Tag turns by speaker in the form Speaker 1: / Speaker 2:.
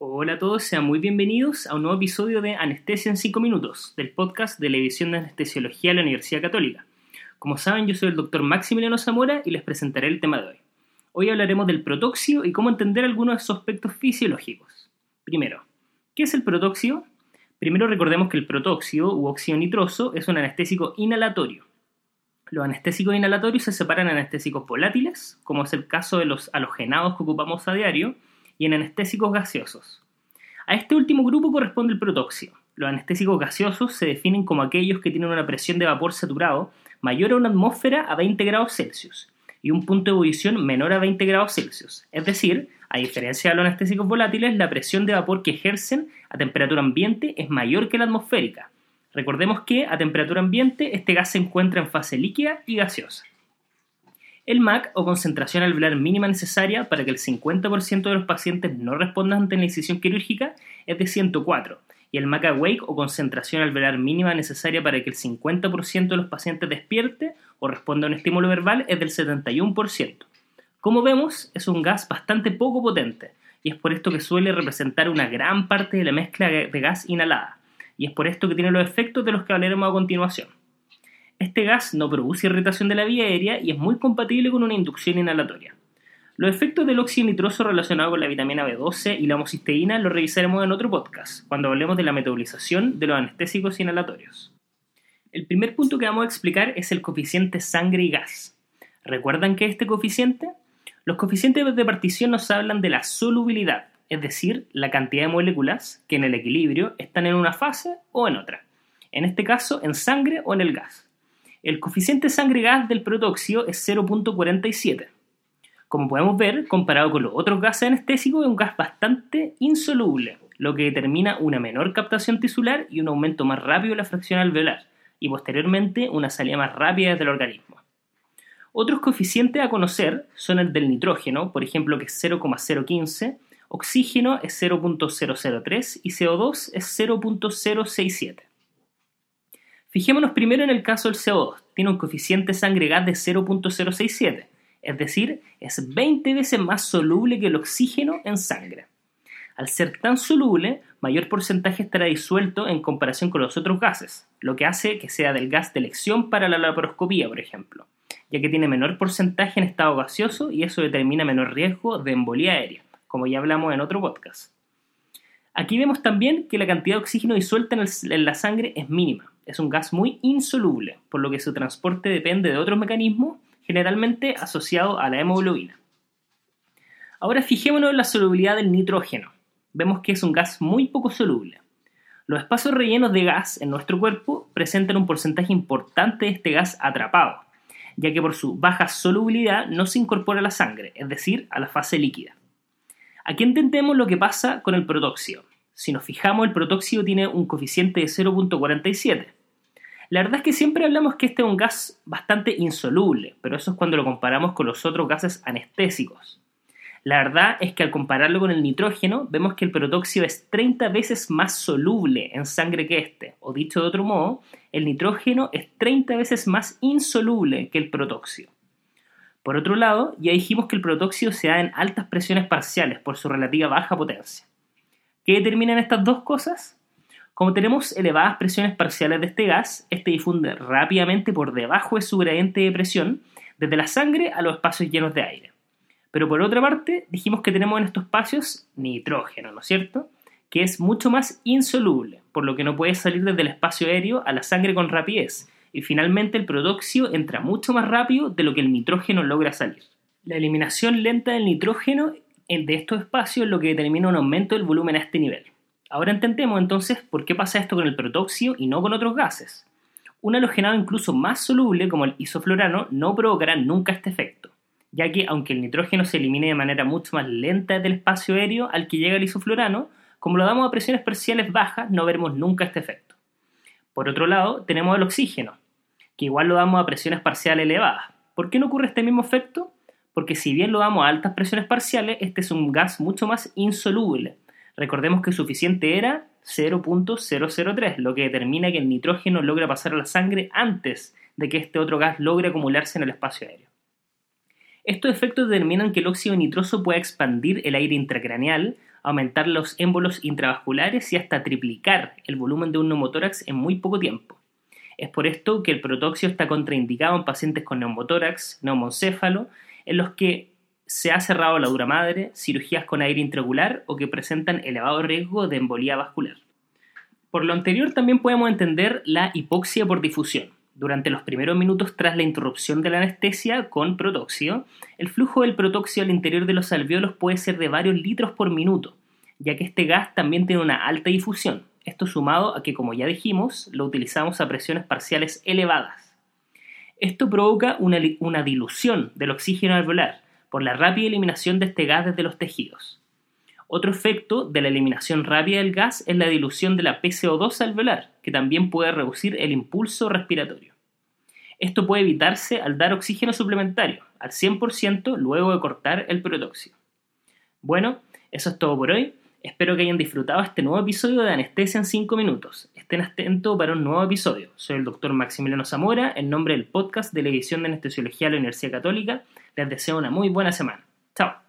Speaker 1: Hola a todos, sean muy bienvenidos a un nuevo episodio de Anestesia en 5 Minutos, del podcast de la División de Anestesiología de la Universidad Católica. Como saben, yo soy el doctor Maximiliano Zamora y les presentaré el tema de hoy. Hoy hablaremos del protóxido y cómo entender algunos de sus aspectos fisiológicos. Primero, ¿qué es el protóxido? Primero recordemos que el protóxido u óxido nitroso es un anestésico inhalatorio. Los anestésicos inhalatorios se separan en anestésicos volátiles, como es el caso de los halogenados que ocupamos a diario, y en anestésicos gaseosos. A este último grupo corresponde el protóxido. Los anestésicos gaseosos se definen como aquellos que tienen una presión de vapor saturado mayor a una atmósfera a 20 grados Celsius y un punto de ebullición menor a 20 grados Celsius. Es decir, a diferencia de los anestésicos volátiles, la presión de vapor que ejercen a temperatura ambiente es mayor que la atmosférica. Recordemos que a temperatura ambiente este gas se encuentra en fase líquida y gaseosa. El MAC o concentración alveolar mínima necesaria para que el 50% de los pacientes no respondan ante la incisión quirúrgica es de 104 y el MAC awake o concentración alveolar mínima necesaria para que el 50% de los pacientes despierte o responda a un estímulo verbal es del 71%. Como vemos, es un gas bastante poco potente y es por esto que suele representar una gran parte de la mezcla de gas inhalada y es por esto que tiene los efectos de los que hablaremos a continuación. Este gas no produce irritación de la vía aérea y es muy compatible con una inducción inhalatoria. Los efectos del óxido nitroso relacionados con la vitamina B12 y la homocisteína los revisaremos en otro podcast, cuando hablemos de la metabolización de los anestésicos inhalatorios. El primer punto que vamos a explicar es el coeficiente sangre y gas. ¿Recuerdan qué es este coeficiente? Los coeficientes de partición nos hablan de la solubilidad, es decir, la cantidad de moléculas que en el equilibrio están en una fase o en otra. En este caso, en sangre o en el gas. El coeficiente sangre-gas del protóxido es 0.47. Como podemos ver, comparado con los otros gases anestésicos, es un gas bastante insoluble, lo que determina una menor captación tisular y un aumento más rápido de la fracción alveolar, y posteriormente una salida más rápida del organismo. Otros coeficientes a conocer son el del nitrógeno, por ejemplo, que es 0,015, oxígeno es 0.003 y CO2 es 0.067. Fijémonos primero en el caso del CO2. Tiene un coeficiente sangre-gas de 0.067, es decir, es 20 veces más soluble que el oxígeno en sangre. Al ser tan soluble, mayor porcentaje estará disuelto en comparación con los otros gases, lo que hace que sea del gas de elección para la laparoscopía, por ejemplo, ya que tiene menor porcentaje en estado gaseoso y eso determina menor riesgo de embolía aérea, como ya hablamos en otro podcast. Aquí vemos también que la cantidad de oxígeno disuelta en la sangre es mínima, es un gas muy insoluble, por lo que su transporte depende de otros mecanismos, generalmente asociados a la hemoglobina. Ahora fijémonos en la solubilidad del nitrógeno. Vemos que es un gas muy poco soluble. Los espacios rellenos de gas en nuestro cuerpo presentan un porcentaje importante de este gas atrapado, ya que por su baja solubilidad no se incorpora a la sangre, es decir, a la fase líquida. Aquí entendemos lo que pasa con el protóxido. Si nos fijamos, el protóxido tiene un coeficiente de 0.47, la verdad es que siempre hablamos que este es un gas bastante insoluble, pero eso es cuando lo comparamos con los otros gases anestésicos. La verdad es que al compararlo con el nitrógeno, vemos que el protóxido es 30 veces más soluble en sangre que este, o dicho de otro modo, el nitrógeno es 30 veces más insoluble que el protóxido. Por otro lado, ya dijimos que el protóxido se da en altas presiones parciales por su relativa baja potencia. ¿Qué determinan estas dos cosas? Como tenemos elevadas presiones parciales de este gas, este difunde rápidamente por debajo de su gradiente de presión, desde la sangre a los espacios llenos de aire. Pero por otra parte, dijimos que tenemos en estos espacios nitrógeno, ¿no es cierto? Que es mucho más insoluble, por lo que no puede salir desde el espacio aéreo a la sangre con rapidez, y finalmente el protóxido entra mucho más rápido de lo que el nitrógeno logra salir. La eliminación lenta del nitrógeno de estos espacios es lo que determina un aumento del volumen a este nivel. Ahora entendemos entonces por qué pasa esto con el protóxido y no con otros gases. Un halogenado incluso más soluble como el isoflorano no provocará nunca este efecto, ya que aunque el nitrógeno se elimine de manera mucho más lenta del espacio aéreo al que llega el isoflorano, como lo damos a presiones parciales bajas no veremos nunca este efecto. Por otro lado, tenemos el oxígeno, que igual lo damos a presiones parciales elevadas. ¿Por qué no ocurre este mismo efecto? Porque si bien lo damos a altas presiones parciales, este es un gas mucho más insoluble, Recordemos que suficiente era 0.003, lo que determina que el nitrógeno logra pasar a la sangre antes de que este otro gas logre acumularse en el espacio aéreo. Estos efectos determinan que el óxido nitroso puede expandir el aire intracraneal, aumentar los émbolos intravasculares y hasta triplicar el volumen de un neumotórax en muy poco tiempo. Es por esto que el protoxio está contraindicado en pacientes con neumotórax, neumoncéfalo, en los que se ha cerrado la dura madre, cirugías con aire intraocular o que presentan elevado riesgo de embolía vascular. Por lo anterior también podemos entender la hipoxia por difusión. Durante los primeros minutos tras la interrupción de la anestesia con protoxio, el flujo del protoxio al interior de los alveolos puede ser de varios litros por minuto, ya que este gas también tiene una alta difusión. Esto sumado a que, como ya dijimos, lo utilizamos a presiones parciales elevadas. Esto provoca una, dilución del oxígeno alveolar por la rápida eliminación de este gas desde los tejidos. Otro efecto de la eliminación rápida del gas es la dilución de la PCO2 alveolar, que también puede reducir el impulso respiratorio. Esto puede evitarse al dar oxígeno suplementario, al 100% luego de cortar el protóxido. Bueno, eso es todo por hoy. Espero que hayan disfrutado este nuevo episodio de Anestesia en 5 minutos. Estén atentos para un nuevo episodio. Soy el doctor Maximiliano Zamora, en nombre del podcast de la edición de Anestesiología de la Universidad Católica. Les deseo una muy buena semana. Chao.